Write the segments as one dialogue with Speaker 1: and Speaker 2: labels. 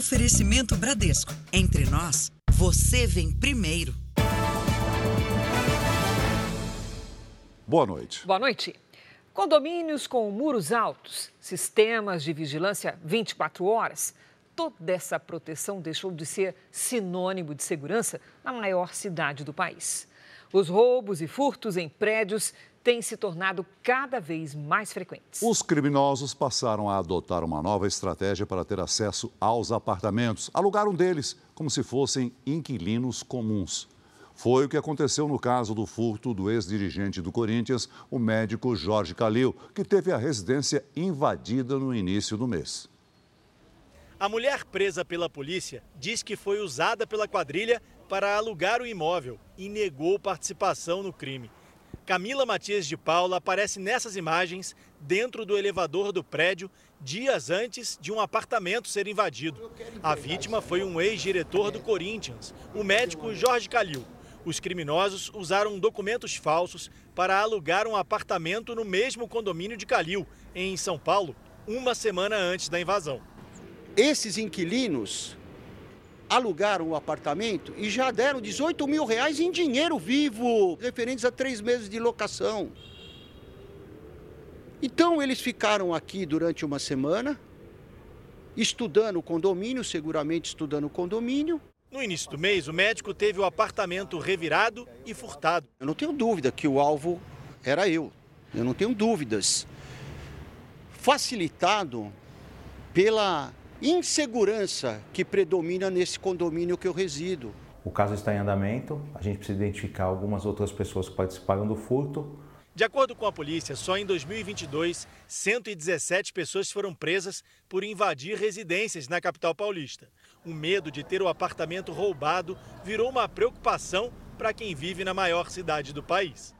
Speaker 1: Oferecimento Bradesco. Entre nós, você vem primeiro.
Speaker 2: Boa noite.
Speaker 3: Boa noite. Condomínios com muros altos, sistemas de vigilância 24 horas. Toda essa proteção deixou de ser sinônimo de segurança na maior cidade do país. Os roubos e furtos em prédios têm se tornado cada vez mais frequentes.
Speaker 2: Os criminosos passaram a adotar uma nova estratégia para ter acesso aos apartamentos. Alugaram deles como se fossem inquilinos comuns. Foi o que aconteceu no caso do furto do ex-dirigente do Corinthians, o médico Jorge Calil, que teve a residência invadida no início do mês.
Speaker 4: A mulher presa pela polícia diz que foi usada pela quadrilha para alugar o imóvel e negou participação no crime. Camila Matias de Paula aparece nessas imagens dentro do elevador do prédio dias antes de um apartamento ser invadido. A vítima foi um ex-diretor do Corinthians, o médico Jorge Calil. Os criminosos usaram documentos falsos para alugar um apartamento no mesmo condomínio de Calil, em São Paulo, uma semana antes da invasão.
Speaker 5: Esses inquilinos alugaram o apartamento e já deram 18 mil reais em dinheiro vivo, referentes a três meses de locação. Então eles ficaram aqui durante uma semana, estudando o condomínio, seguramente estudando o condomínio.
Speaker 4: No início do mês, o médico teve o apartamento revirado e furtado.
Speaker 5: Eu não tenho dúvida que o alvo era eu. Eu não tenho dúvidas. Facilitado pela insegurança que predomina nesse condomínio que eu resido.
Speaker 6: O caso está em andamento, a gente precisa identificar algumas outras pessoas que participaram do furto.
Speaker 4: De acordo com a polícia, só em 2022, 117 pessoas foram presas por invadir residências na capital paulista. O medo de ter o apartamento roubado virou uma preocupação para quem vive na maior cidade do país.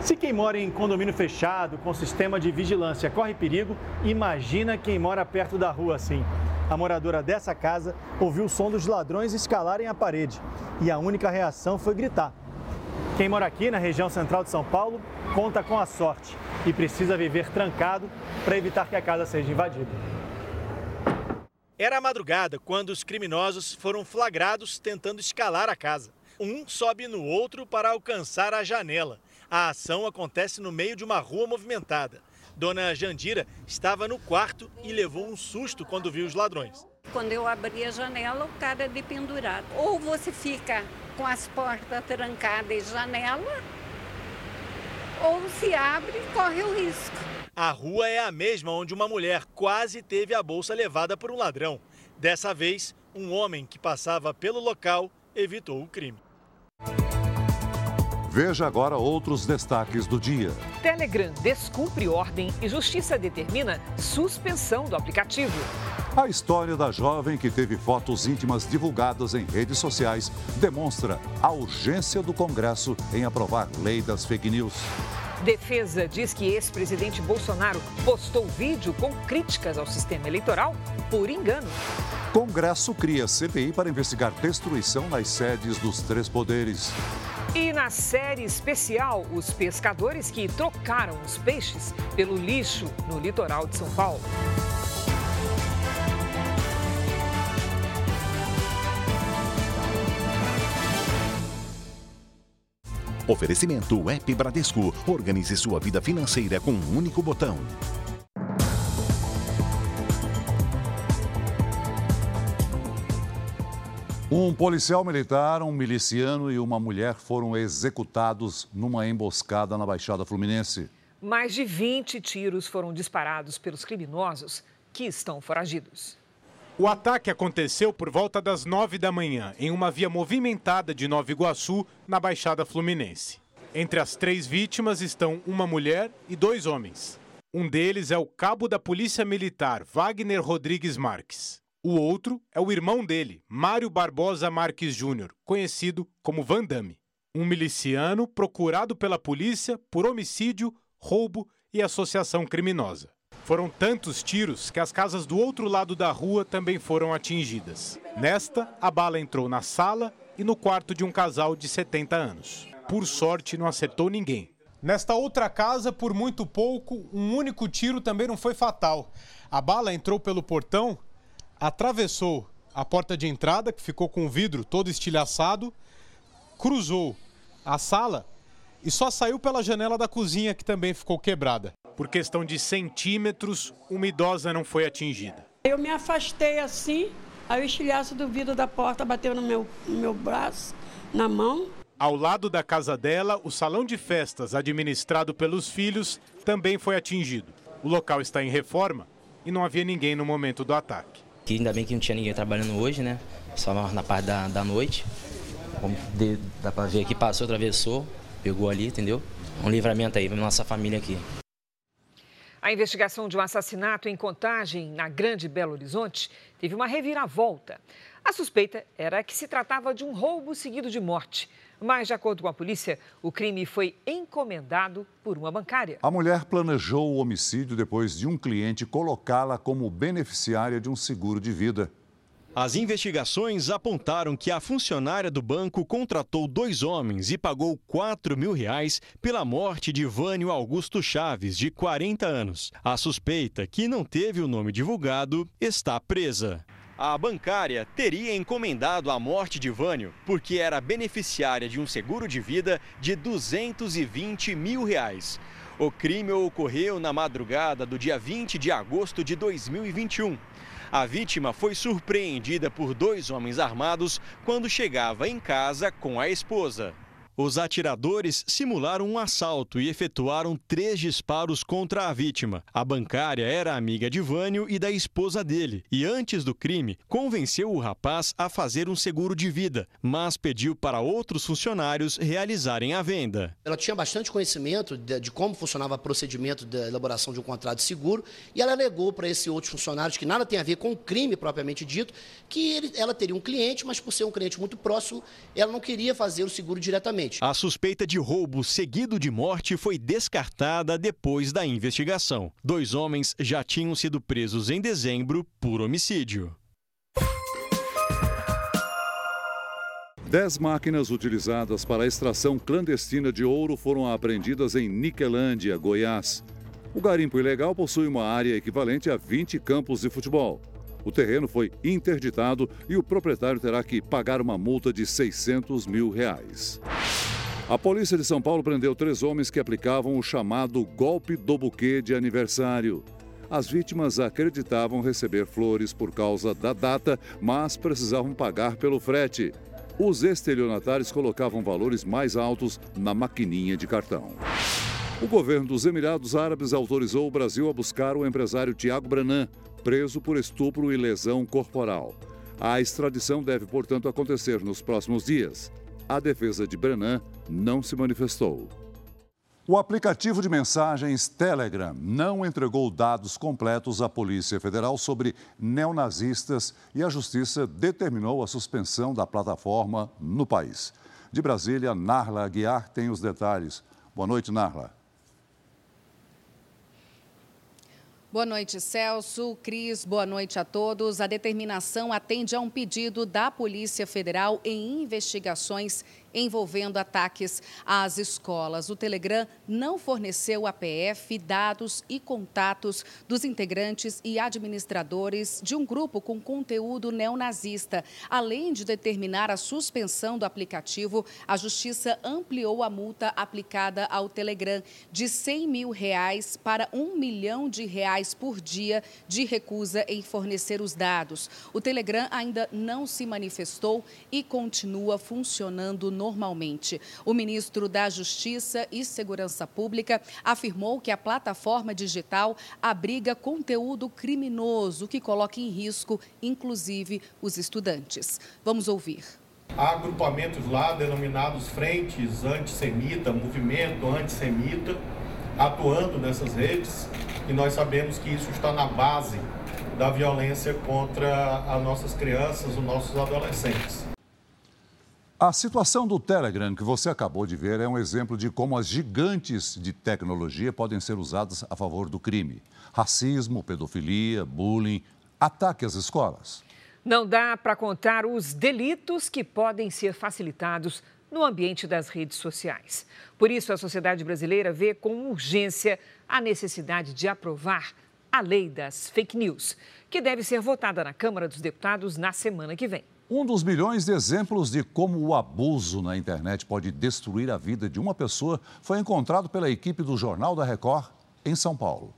Speaker 4: Se quem mora em condomínio fechado, com sistema de vigilância, corre perigo, imagina quem mora perto da rua assim. A moradora dessa casa ouviu o som dos ladrões escalarem a parede e a única reação foi gritar. Quem mora aqui na região central de São Paulo conta com a sorte e precisa viver trancado para evitar que a casa seja invadida. Era a madrugada quando os criminosos foram flagrados tentando escalar a casa. Um sobe no outro para alcançar a janela. A ação acontece no meio de uma rua movimentada. Dona Jandira estava no quarto e levou um susto quando viu os ladrões.
Speaker 7: Quando eu abri a janela, o cara de pendurado. Ou você fica com as portas trancadas e janela, ou se abre e corre o risco.
Speaker 4: A rua é a mesma onde uma mulher quase teve a bolsa levada por um ladrão. Dessa vez, um homem que passava pelo local evitou o crime.
Speaker 2: Veja agora outros destaques do dia.
Speaker 3: Telegram descumpre ordem e justiça determina suspensão do aplicativo.
Speaker 2: A história da jovem que teve fotos íntimas divulgadas em redes sociais demonstra a urgência do Congresso em aprovar lei das fake news.
Speaker 3: Defesa diz que ex-presidente Bolsonaro postou vídeo com críticas ao sistema eleitoral por engano.
Speaker 2: Congresso cria CPI para investigar destruição nas sedes dos três poderes.
Speaker 3: E na série especial, os pescadores que trocaram os peixes pelo lixo no litoral de São Paulo.
Speaker 8: Oferecimento App Bradesco. Organize sua vida financeira com um único botão.
Speaker 2: Um policial militar, um miliciano e uma mulher foram executados numa emboscada na Baixada Fluminense.
Speaker 3: Mais de 20 tiros foram disparados pelos criminosos que estão foragidos.
Speaker 9: O ataque aconteceu por volta das 9 da manhã, em uma via movimentada de Nova Iguaçu, na Baixada Fluminense. Entre as três vítimas estão uma mulher e dois homens. Um deles é o cabo da Polícia Militar, Wagner Rodrigues Marques. O outro é o irmão dele, Mário Barbosa Marques Júnior, conhecido como Van Damme. Um miliciano procurado pela polícia por homicídio, roubo e associação criminosa. Foram tantos tiros que as casas do outro lado da rua também foram atingidas. Nesta, a bala entrou na sala e no quarto de um casal de 70 anos. Por sorte, não acertou ninguém.
Speaker 10: Nesta outra casa, por muito pouco, um único tiro também não foi fatal. A bala entrou pelo portão atravessou
Speaker 11: a porta de entrada, que ficou com o vidro todo estilhaçado, cruzou a sala e só saiu pela janela da cozinha, que também ficou quebrada.
Speaker 9: Por questão de centímetros, uma idosa não foi atingida.
Speaker 12: Eu me afastei assim, aí o estilhaço do vidro da porta bateu no meu, no meu braço, na mão.
Speaker 9: Ao lado da casa dela, o salão de festas administrado pelos filhos também foi atingido. O local está em reforma e não havia ninguém no momento do ataque.
Speaker 13: Que ainda bem que não tinha ninguém trabalhando hoje, né? Só na parte da, da noite. Como dá para ver aqui, passou, atravessou, pegou ali, entendeu? Um livramento aí para nossa família aqui.
Speaker 3: A investigação de um assassinato em Contagem, na Grande Belo Horizonte, teve uma reviravolta. A suspeita era que se tratava de um roubo seguido de morte. Mas, de acordo com a polícia, o crime foi encomendado por uma bancária.
Speaker 2: A mulher planejou o homicídio depois de um cliente colocá-la como beneficiária de um seguro de vida.
Speaker 14: As investigações apontaram que a funcionária do banco contratou dois homens e pagou 4 mil reais pela morte de Vânio Augusto Chaves, de 40 anos. A suspeita, que não teve o nome divulgado, está presa. A bancária teria encomendado a morte de Vânio porque era beneficiária de um seguro de vida de 220 mil reais. O crime ocorreu na madrugada do dia 20 de agosto de 2021. A vítima foi surpreendida por dois homens armados quando chegava em casa com a esposa. Os atiradores simularam um assalto e efetuaram três disparos contra a vítima. A bancária era amiga de Vânio e da esposa dele e, antes do crime, convenceu o rapaz a fazer um seguro de vida, mas pediu para outros funcionários realizarem a venda.
Speaker 15: Ela tinha bastante conhecimento de, de como funcionava o procedimento da elaboração de um contrato de seguro e ela alegou para esses outros funcionários, que nada tem a ver com o crime propriamente dito, que ele, ela teria um cliente, mas por ser um cliente muito próximo, ela não queria fazer o seguro diretamente.
Speaker 14: A suspeita de roubo seguido de morte foi descartada depois da investigação. Dois homens já tinham sido presos em dezembro por homicídio.
Speaker 2: Dez máquinas utilizadas para a extração clandestina de ouro foram apreendidas em Niquelândia, Goiás. O garimpo ilegal possui uma área equivalente a 20 campos de futebol. O terreno foi interditado e o proprietário terá que pagar uma multa de 600 mil reais. A polícia de São Paulo prendeu três homens que aplicavam o chamado golpe do buquê de aniversário. As vítimas acreditavam receber flores por causa da data, mas precisavam pagar pelo frete. Os estelionatários colocavam valores mais altos na maquininha de cartão. O governo dos Emirados Árabes autorizou o Brasil a buscar o empresário Tiago Branan, preso por estupro e lesão corporal. A extradição deve, portanto, acontecer nos próximos dias. A defesa de Brenan não se manifestou. O aplicativo de mensagens Telegram não entregou dados completos à Polícia Federal sobre neonazistas e a Justiça determinou a suspensão da plataforma no país. De Brasília, Narla Aguiar tem os detalhes. Boa noite, Narla.
Speaker 16: Boa noite, Celso. Cris, boa noite a todos. A determinação atende a um pedido da Polícia Federal em investigações envolvendo ataques às escolas. O Telegram não forneceu à PF dados e contatos dos integrantes e administradores de um grupo com conteúdo neonazista. Além de determinar a suspensão do aplicativo, a Justiça ampliou a multa aplicada ao Telegram de 100 mil reais para um milhão de reais por dia de recusa em fornecer os dados. O Telegram ainda não se manifestou e continua funcionando normalmente. O ministro da Justiça e Segurança Pública afirmou que a plataforma digital abriga conteúdo criminoso que coloca em risco, inclusive, os estudantes. Vamos ouvir.
Speaker 17: Há agrupamentos lá denominados frentes antissemita, movimento antissemita, atuando nessas redes e nós sabemos que isso está na base da violência contra as nossas crianças, os nossos adolescentes.
Speaker 2: A situação do Telegram que você acabou de ver é um exemplo de como as gigantes de tecnologia podem ser usadas a favor do crime. Racismo, pedofilia, bullying, ataque às escolas.
Speaker 3: Não dá para contar os delitos que podem ser facilitados no ambiente das redes sociais. Por isso, a sociedade brasileira vê com urgência a necessidade de aprovar a lei das fake news, que deve ser votada na Câmara dos Deputados na semana que vem.
Speaker 2: Um dos milhões de exemplos de como o abuso na internet pode destruir a vida de uma pessoa foi encontrado pela equipe do Jornal da Record em São Paulo.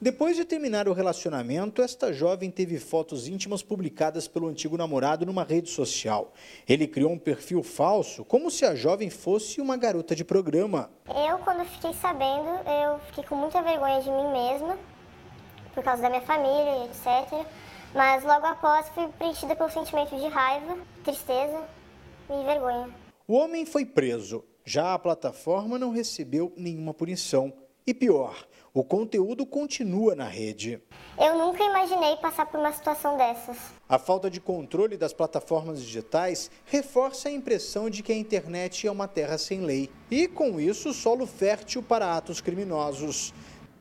Speaker 18: Depois de terminar o relacionamento, esta jovem teve fotos íntimas publicadas pelo antigo namorado numa rede social. Ele criou um perfil falso, como se a jovem fosse uma garota de programa.
Speaker 19: Eu, quando fiquei sabendo, eu fiquei com muita vergonha de mim mesma, por causa da minha família, etc. Mas logo após fui preenchida pelo sentimento de raiva, tristeza e vergonha.
Speaker 18: O homem foi preso. Já a plataforma não recebeu nenhuma punição. E pior, o conteúdo continua na rede.
Speaker 19: Eu nunca imaginei passar por uma situação dessas.
Speaker 18: A falta de controle das plataformas digitais reforça a impressão de que a internet é uma terra sem lei e, com isso, solo fértil para atos criminosos.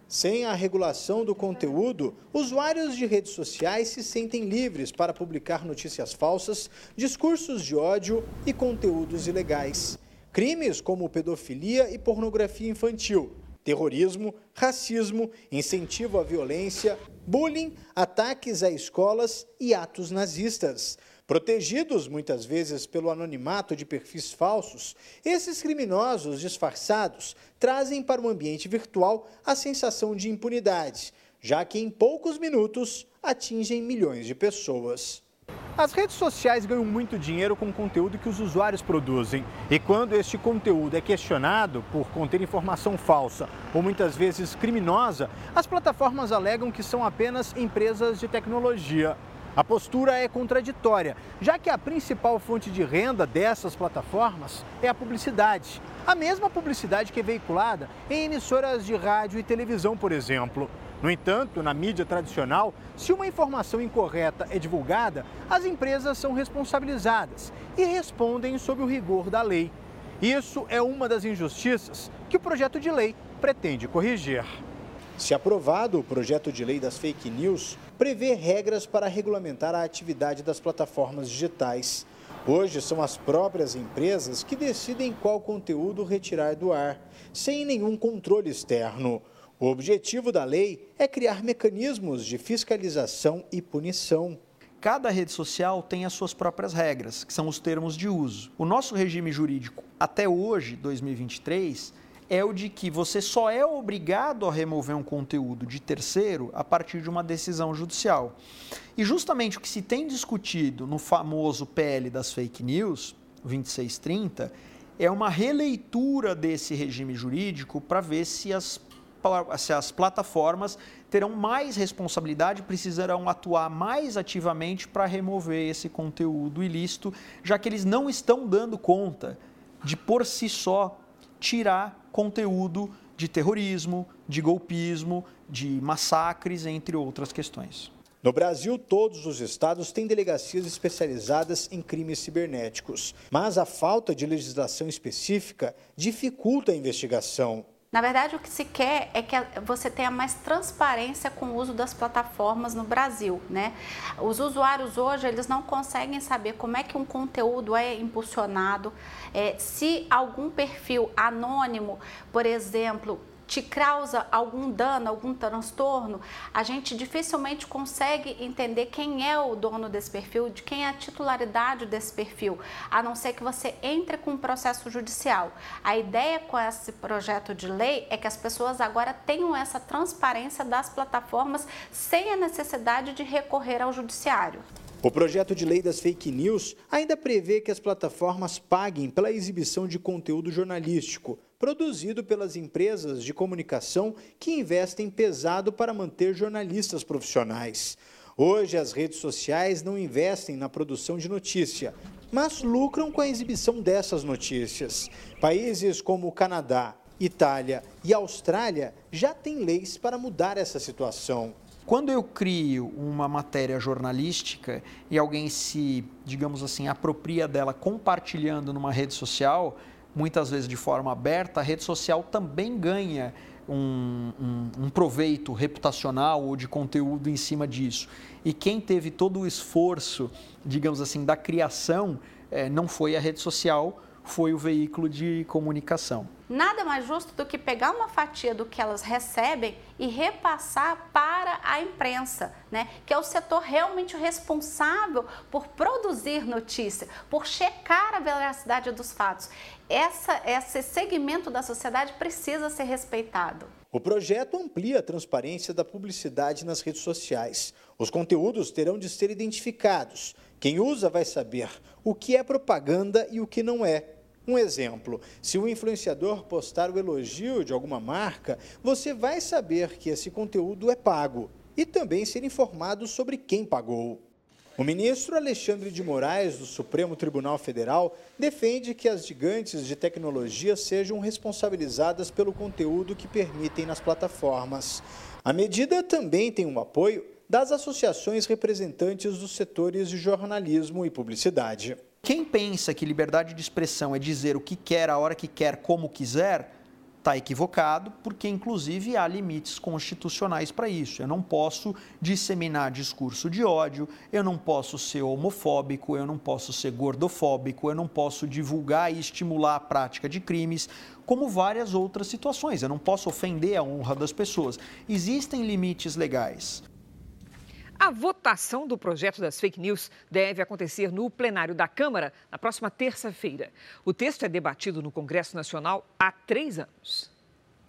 Speaker 18: Sem a regulação do conteúdo, usuários de redes sociais se sentem livres para publicar notícias falsas, discursos de ódio e conteúdos ilegais. Crimes como pedofilia e pornografia infantil terrorismo, racismo, incentivo à violência, bullying, ataques a escolas e atos nazistas. Protegidos muitas vezes pelo anonimato de perfis falsos, esses criminosos disfarçados trazem para o ambiente virtual a sensação de impunidade, já que em poucos minutos atingem milhões de pessoas. As redes sociais ganham muito dinheiro com o conteúdo que os usuários produzem. E quando este conteúdo é questionado por conter informação falsa ou muitas vezes criminosa, as plataformas alegam que são apenas empresas de tecnologia. A postura é contraditória, já que a principal fonte de renda dessas plataformas é a publicidade. A mesma publicidade que é veiculada em emissoras de rádio e televisão, por exemplo. No entanto, na mídia tradicional, se uma informação incorreta é divulgada, as empresas são responsabilizadas e respondem sob o rigor da lei. Isso é uma das injustiças que o projeto de lei pretende corrigir. Se aprovado, o projeto de lei das fake news prevê regras para regulamentar a atividade das plataformas digitais. Hoje são as próprias empresas que decidem qual conteúdo retirar do ar, sem nenhum controle externo. O objetivo da lei é criar mecanismos de fiscalização e punição.
Speaker 20: Cada rede social tem as suas próprias regras, que são os termos de uso. O nosso regime jurídico, até hoje, 2023, é o de que você só é obrigado a remover um conteúdo de terceiro a partir de uma decisão judicial. E justamente o que se tem discutido no famoso PL das fake news, 2630, é uma releitura desse regime jurídico para ver se as se as plataformas terão mais responsabilidade, precisarão atuar mais ativamente para remover esse conteúdo ilícito, já que eles não estão dando conta de por si só tirar conteúdo de terrorismo, de golpismo, de massacres, entre outras questões.
Speaker 18: No Brasil, todos os estados têm delegacias especializadas em crimes cibernéticos, mas a falta de legislação específica dificulta a investigação.
Speaker 21: Na verdade, o que se quer é que você tenha mais transparência com o uso das plataformas no Brasil, né? Os usuários hoje, eles não conseguem saber como é que um conteúdo é impulsionado, é, se algum perfil anônimo, por exemplo, te causa algum dano, algum transtorno, a gente dificilmente consegue entender quem é o dono desse perfil, de quem é a titularidade desse perfil, a não ser que você entre com um processo judicial. A ideia com esse projeto de lei é que as pessoas agora tenham essa transparência das plataformas sem a necessidade de recorrer ao judiciário.
Speaker 18: O projeto de lei das fake news ainda prevê que as plataformas paguem pela exibição de conteúdo jornalístico produzido pelas empresas de comunicação que investem pesado para manter jornalistas profissionais. Hoje, as redes sociais não investem na produção de notícia, mas lucram com a exibição dessas notícias. Países como o Canadá, Itália e Austrália já têm leis para mudar essa situação.
Speaker 20: Quando eu crio uma matéria jornalística e alguém se, digamos assim, apropria dela compartilhando numa rede social, muitas vezes de forma aberta, a rede social também ganha um, um, um, proveito reputacional ou de conteúdo em cima disso. E quem teve todo o esforço, digamos assim, da criação, eh, não foi a rede social, foi o veículo de comunicação.
Speaker 21: Nada mais justo do que pegar uma fatia do que elas recebem e repassar para a imprensa, né? que é o setor realmente responsável por produzir notícia, por checar a veracidade dos fatos. Essa, esse segmento da sociedade precisa ser respeitado.
Speaker 18: O projeto amplia a transparência da publicidade nas redes sociais. Os conteúdos terão de ser identificados. Quem usa vai saber o que é propaganda e o que não é. Um exemplo: se o influenciador postar o elogio de alguma marca, você vai saber que esse conteúdo é pago e também ser informado sobre quem pagou. O ministro Alexandre de Moraes, do Supremo Tribunal Federal, defende que as gigantes de tecnologia sejam responsabilizadas pelo conteúdo que permitem nas plataformas. A medida também tem o apoio das associações representantes dos setores de jornalismo e publicidade.
Speaker 20: Quem pensa que liberdade de expressão é dizer o que quer, a hora que quer, como quiser, está equivocado, porque inclusive há limites constitucionais para isso. Eu não posso disseminar discurso de ódio, eu não posso ser homofóbico, eu não posso ser gordofóbico, eu não posso divulgar e estimular a prática de crimes, como várias outras situações. Eu não posso ofender a honra das pessoas. Existem limites legais.
Speaker 3: A votação do projeto das fake news deve acontecer no plenário da Câmara na próxima terça-feira. O texto é debatido no Congresso Nacional há três anos.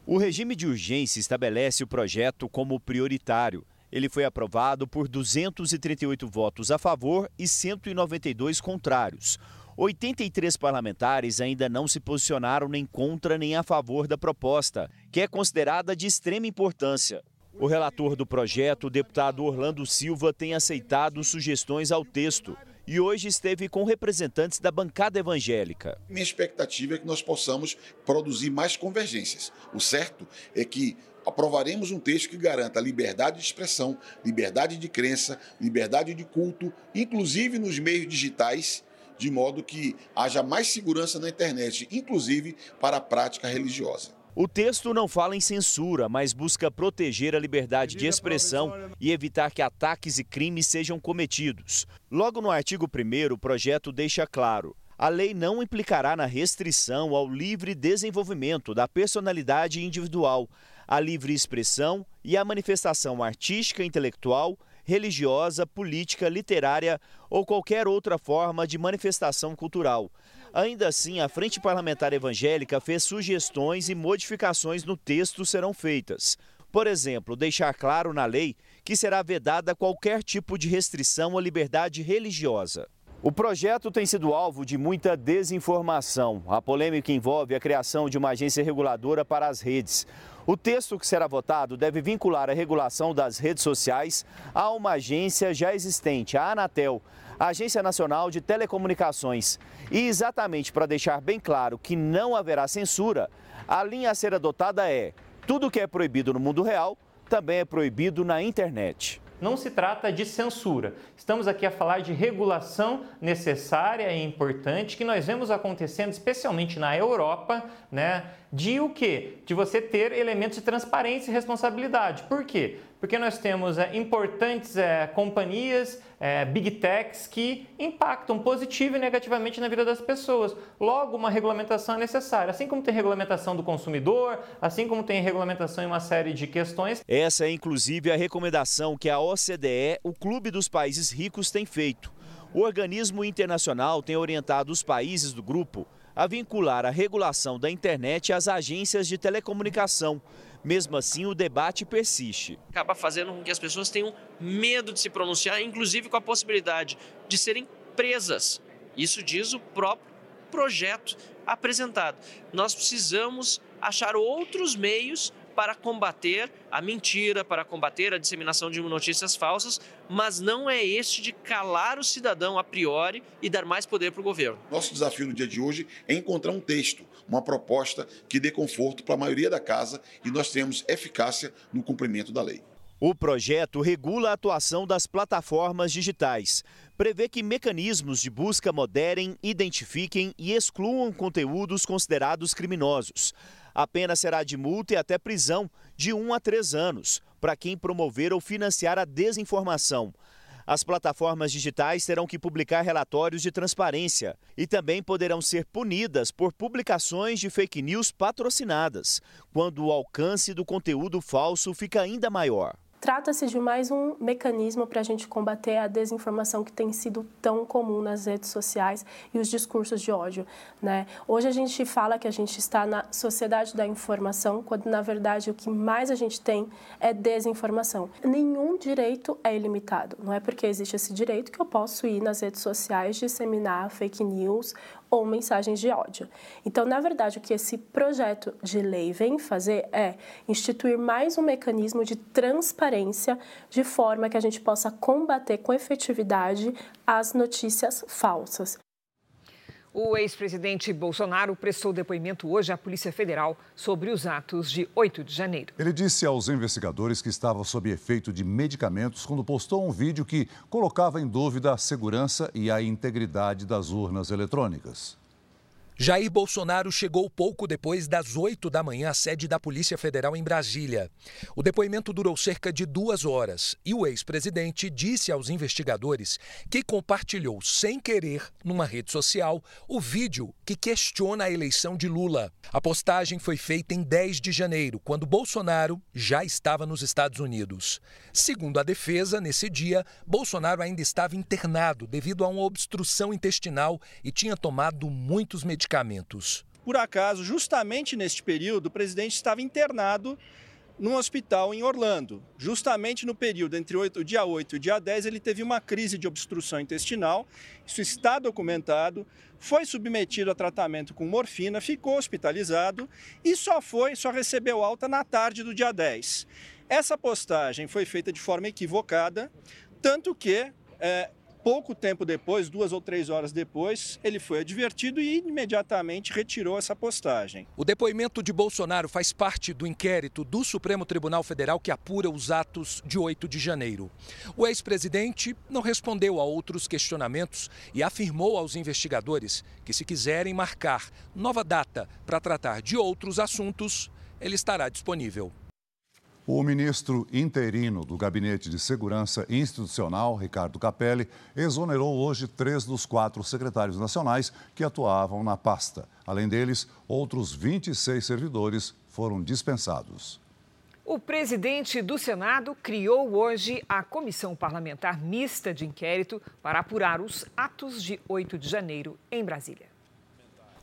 Speaker 22: O regime de urgência estabelece o projeto como prioritário. Ele foi aprovado por 238 votos a favor e 192 contrários. 83 parlamentares ainda não se posicionaram nem contra nem a favor da proposta, que é considerada de extrema importância. O relator do projeto, o deputado Orlando Silva, tem aceitado sugestões ao texto e hoje esteve com representantes da bancada evangélica.
Speaker 23: Minha expectativa é que nós possamos produzir mais convergências. O certo é que aprovaremos um texto que garanta liberdade de expressão, liberdade de crença, liberdade de culto, inclusive nos meios digitais, de modo que haja mais segurança na internet, inclusive para a prática religiosa.
Speaker 22: O texto não fala em censura, mas busca proteger a liberdade de expressão e evitar que ataques e crimes sejam cometidos. Logo no artigo 1, o projeto deixa claro: a lei não implicará na restrição ao livre desenvolvimento da personalidade individual, à livre expressão e à manifestação artística, intelectual, religiosa, política, literária ou qualquer outra forma de manifestação cultural Ainda assim, a Frente Parlamentar Evangélica fez sugestões e modificações no texto serão feitas. Por exemplo, deixar claro na lei que será vedada qualquer tipo de restrição à liberdade religiosa. O projeto tem sido alvo de muita desinformação. A polêmica envolve a criação de uma agência reguladora para as redes. O texto que será votado deve vincular a regulação das redes sociais a uma agência já existente, a Anatel, Agência Nacional de Telecomunicações. E exatamente para deixar bem claro que não haverá censura, a linha a ser adotada é: tudo que é proibido no mundo real também é proibido na internet.
Speaker 24: Não se trata de censura. Estamos aqui a falar de regulação necessária e importante que nós vemos acontecendo, especialmente na Europa, né? De o quê? De você ter elementos de transparência e responsabilidade. Por quê? Porque nós temos é, importantes é, companhias, é, big techs, que impactam positivo e negativamente na vida das pessoas. Logo, uma regulamentação é necessária. Assim como tem regulamentação do consumidor, assim como tem regulamentação em uma série de questões.
Speaker 22: Essa é, inclusive, a recomendação que a OCDE, o Clube dos Países Ricos, tem feito. O organismo internacional tem orientado os países do grupo a vincular a regulação da internet às agências de telecomunicação mesmo assim, o debate persiste.
Speaker 25: Acaba fazendo com que as pessoas tenham medo de se pronunciar, inclusive com a possibilidade de serem presas. Isso diz o próprio projeto apresentado. Nós precisamos achar outros meios para combater a mentira, para combater a disseminação de notícias falsas, mas não é este de calar o cidadão a priori e dar mais poder para o governo.
Speaker 23: Nosso desafio no dia de hoje é encontrar um texto uma proposta que dê conforto para a maioria da casa e nós tenhamos eficácia no cumprimento da lei.
Speaker 22: O projeto regula a atuação das plataformas digitais. Prevê que mecanismos de busca moderem, identifiquem e excluam conteúdos considerados criminosos. A pena será de multa e até prisão de 1 a 3 anos para quem promover ou financiar a desinformação. As plataformas digitais terão que publicar relatórios de transparência e também poderão ser punidas por publicações de fake news patrocinadas, quando o alcance do conteúdo falso fica ainda maior.
Speaker 4: Trata-se de mais um mecanismo para a gente combater a desinformação que tem sido tão comum nas redes sociais e os discursos de ódio. Né? Hoje a gente fala que a gente está na sociedade da informação, quando na verdade o que mais a gente tem é desinformação. Nenhum direito é ilimitado. Não é porque existe esse direito que eu posso ir nas redes sociais disseminar fake news ou mensagens de ódio. Então, na verdade, o que esse projeto de lei vem fazer é instituir mais um mecanismo de transparência, de forma que a gente possa combater com efetividade as notícias falsas.
Speaker 3: O ex-presidente Bolsonaro prestou depoimento hoje à Polícia Federal sobre os atos de 8 de janeiro.
Speaker 2: Ele disse aos investigadores que estava sob efeito de medicamentos quando postou um vídeo que colocava em dúvida a segurança e a integridade das urnas eletrônicas.
Speaker 26: Jair Bolsonaro chegou pouco depois das 8 da manhã à sede da Polícia Federal em Brasília. O depoimento durou cerca de duas horas e o ex-presidente disse aos investigadores que compartilhou sem querer, numa rede social, o vídeo que questiona a eleição de Lula. A postagem foi feita em 10 de janeiro, quando Bolsonaro já estava nos Estados Unidos. Segundo a defesa, nesse dia, Bolsonaro ainda estava internado devido a uma obstrução intestinal e tinha tomado muitos medicamentos medicamentos.
Speaker 27: Por acaso, justamente neste período, o presidente estava internado num hospital em Orlando. Justamente no período entre o dia 8 e o dia 10, ele teve uma crise de obstrução intestinal. Isso está documentado. Foi submetido a tratamento com morfina, ficou hospitalizado e só foi, só recebeu alta na tarde do dia 10. Essa postagem foi feita de forma equivocada, tanto que é, Pouco tempo depois, duas ou três horas depois, ele foi advertido e imediatamente retirou essa postagem.
Speaker 26: O depoimento de Bolsonaro faz parte do inquérito do Supremo Tribunal Federal que apura os atos de 8 de janeiro. O ex-presidente não respondeu a outros questionamentos e afirmou aos investigadores que, se quiserem marcar nova data para tratar de outros assuntos, ele estará disponível.
Speaker 2: O ministro interino do Gabinete de Segurança Institucional, Ricardo Capelli, exonerou hoje três dos quatro secretários nacionais que atuavam na pasta. Além deles, outros 26 servidores foram dispensados.
Speaker 3: O presidente do Senado criou hoje a Comissão Parlamentar Mista de Inquérito para apurar os atos de 8 de janeiro em Brasília.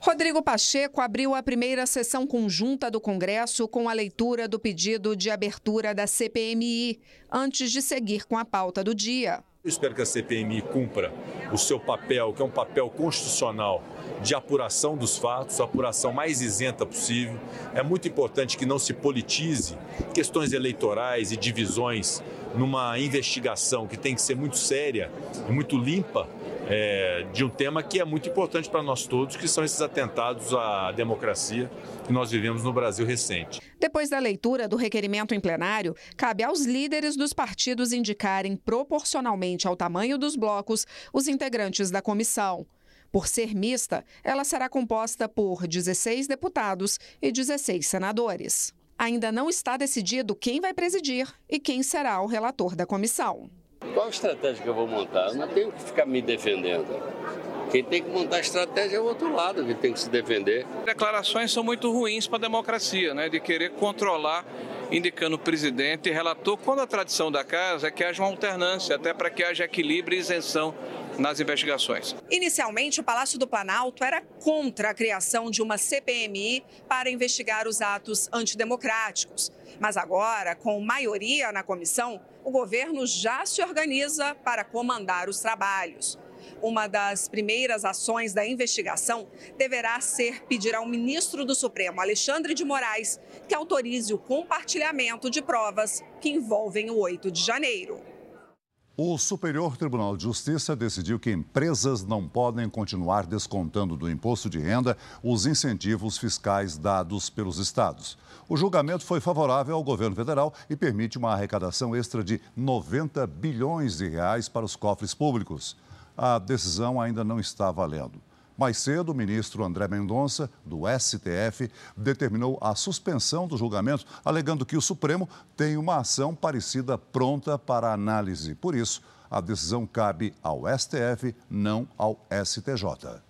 Speaker 28: Rodrigo Pacheco abriu a primeira sessão conjunta do Congresso com a leitura do pedido de abertura da CPMI, antes de seguir com a pauta do dia.
Speaker 29: Eu espero que a CPMI cumpra o seu papel, que é um papel constitucional de apuração dos fatos, apuração mais isenta possível. É muito importante que não se politize questões eleitorais e divisões numa investigação que tem que ser muito séria e muito limpa é, de um tema que é muito importante para nós todos, que são esses atentados à democracia que nós vivemos no Brasil recente.
Speaker 28: Depois da leitura do requerimento em plenário, cabe aos líderes dos partidos indicarem proporcionalmente ao tamanho dos blocos os integrantes da comissão. Por ser mista, ela será composta por 16 deputados e 16 senadores. Ainda não está decidido quem vai presidir e quem será o relator da comissão.
Speaker 30: Qual estratégia que eu vou montar? Eu não tenho que ficar me defendendo. Quem tem que montar a estratégia é o outro lado que tem que se defender.
Speaker 31: Declarações são muito ruins para a democracia, né? De querer controlar, indicando o presidente e relator, quando a tradição da casa é que haja uma alternância, até para que haja equilíbrio e isenção nas investigações.
Speaker 28: Inicialmente, o Palácio do Planalto era contra a criação de uma CPMI para investigar os atos antidemocráticos. Mas agora, com maioria na comissão, o governo já se organiza para comandar os trabalhos. Uma das primeiras ações da investigação deverá ser pedir ao ministro do Supremo, Alexandre de Moraes, que autorize o compartilhamento de provas que envolvem o 8 de janeiro.
Speaker 2: O Superior Tribunal de Justiça decidiu que empresas não podem continuar descontando do imposto de renda os incentivos fiscais dados pelos estados. O julgamento foi favorável ao governo federal e permite uma arrecadação extra de 90 bilhões de reais para os cofres públicos. A decisão ainda não está valendo. Mais cedo, o ministro André Mendonça, do STF, determinou a suspensão do julgamento, alegando que o Supremo tem uma ação parecida pronta para análise. Por isso, a decisão cabe ao STF, não ao STJ.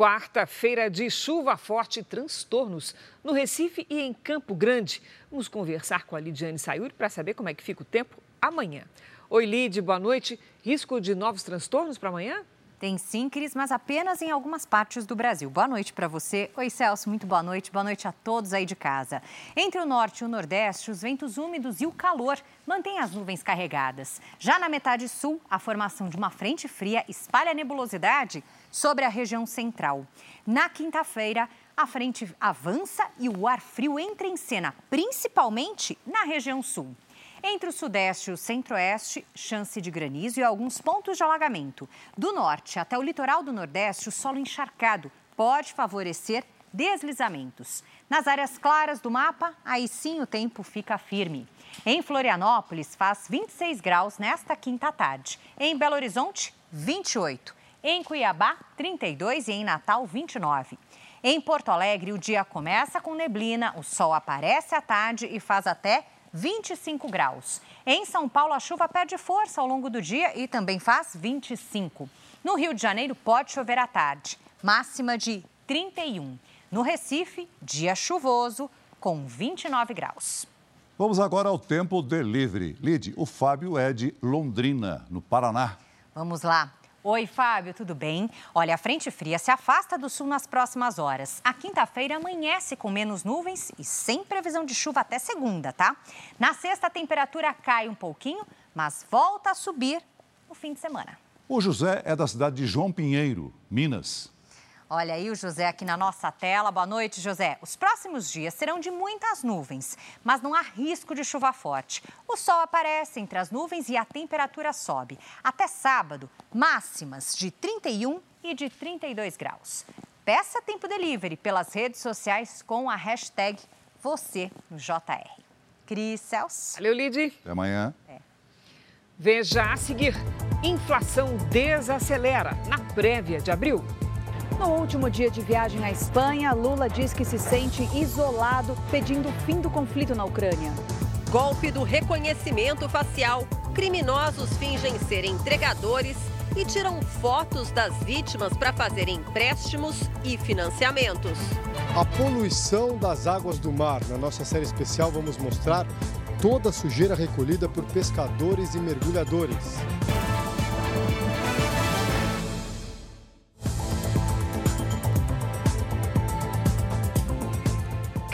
Speaker 3: Quarta-feira de chuva forte e transtornos no Recife e em Campo Grande. Vamos conversar com a Lidiane Sayuri para saber como é que fica o tempo amanhã. Oi, Lid, boa noite. Risco de novos transtornos para amanhã?
Speaker 32: Tem sim, Cris, mas apenas em algumas partes do Brasil. Boa noite para você. Oi, Celso, muito boa noite. Boa noite a todos aí de casa. Entre o norte e o nordeste, os ventos úmidos e o calor mantêm as nuvens carregadas. Já na metade sul, a formação de uma frente fria espalha nebulosidade sobre a região central. Na quinta-feira, a frente avança e o ar frio entra em cena, principalmente na região sul. Entre o sudeste e o centro-oeste, chance de granizo e alguns pontos de alagamento. Do norte até o litoral do nordeste, o solo encharcado pode favorecer deslizamentos. Nas áreas claras do mapa, aí sim o tempo fica firme. Em Florianópolis, faz 26 graus nesta quinta tarde. Em Belo Horizonte, 28. Em Cuiabá, 32 e em Natal, 29. Em Porto Alegre, o dia começa com neblina, o sol aparece à tarde e faz até 25 graus. Em São Paulo, a chuva perde força ao longo do dia e também faz 25. No Rio de Janeiro, pode chover à tarde, máxima de 31. No Recife, dia chuvoso, com 29 graus.
Speaker 2: Vamos agora ao tempo delivery. Lide, o Fábio é de Londrina, no Paraná.
Speaker 32: Vamos lá. Oi, Fábio, tudo bem? Olha, a frente fria se afasta do sul nas próximas horas. A quinta-feira amanhece com menos nuvens e sem previsão de chuva até segunda, tá? Na sexta, a temperatura cai um pouquinho, mas volta a subir no fim de semana.
Speaker 2: O José é da cidade de João Pinheiro, Minas.
Speaker 32: Olha aí o José aqui na nossa tela. Boa noite, José. Os próximos dias serão de muitas nuvens, mas não há risco de chuva forte. O sol aparece entre as nuvens e a temperatura sobe. Até sábado, máximas de 31 e de 32 graus. Peça tempo delivery pelas redes sociais com a hashtag você no JR. Cris Celso.
Speaker 3: Valeu, Lid.
Speaker 2: Até amanhã.
Speaker 3: É. Veja a seguir. Inflação desacelera na prévia de abril.
Speaker 33: No último dia de viagem à Espanha, Lula diz que se sente isolado, pedindo o fim do conflito na Ucrânia.
Speaker 34: Golpe do reconhecimento facial. Criminosos fingem ser entregadores e tiram fotos das vítimas para fazer empréstimos e financiamentos.
Speaker 35: A poluição das águas do mar. Na nossa série especial, vamos mostrar toda a sujeira recolhida por pescadores e mergulhadores.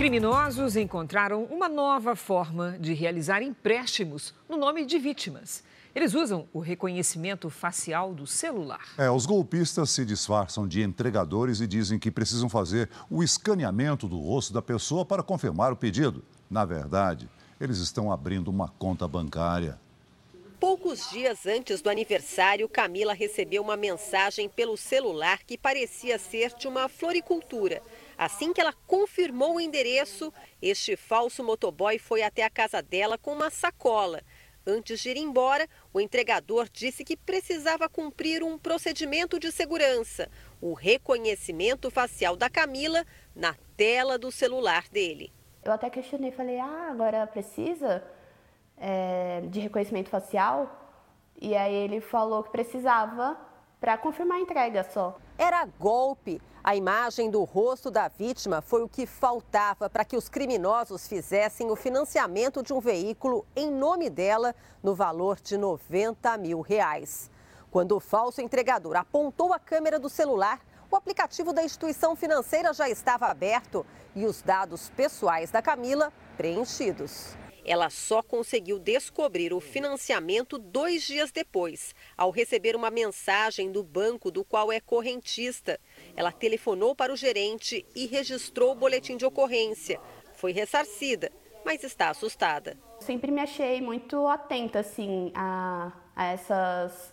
Speaker 3: Criminosos encontraram uma nova forma de realizar empréstimos no nome de vítimas. Eles usam o reconhecimento facial do celular.
Speaker 2: É, os golpistas se disfarçam de entregadores e dizem que precisam fazer o escaneamento do rosto da pessoa para confirmar o pedido. Na verdade, eles estão abrindo uma conta bancária.
Speaker 34: Poucos dias antes do aniversário, Camila recebeu uma mensagem pelo celular que parecia ser de uma floricultura. Assim que ela confirmou o endereço, este falso motoboy foi até a casa dela com uma sacola. Antes de ir embora, o entregador disse que precisava cumprir um procedimento de segurança, o reconhecimento facial da Camila na tela do celular dele.
Speaker 36: Eu até questionei, falei, ah, agora precisa é, de reconhecimento facial? E aí ele falou que precisava para confirmar a entrega só.
Speaker 34: Era golpe. A imagem do rosto da vítima foi o que faltava para que os criminosos fizessem o financiamento de um veículo em nome dela no valor de 90 mil reais. Quando o falso entregador apontou a câmera do celular, o aplicativo da instituição financeira já estava aberto e os dados pessoais da Camila preenchidos. Ela só conseguiu descobrir o financiamento dois dias depois, ao receber uma mensagem do banco do qual é correntista. Ela telefonou para o gerente e registrou o boletim de ocorrência. Foi ressarcida, mas está assustada.
Speaker 36: Sempre me achei muito atenta assim a, a essas,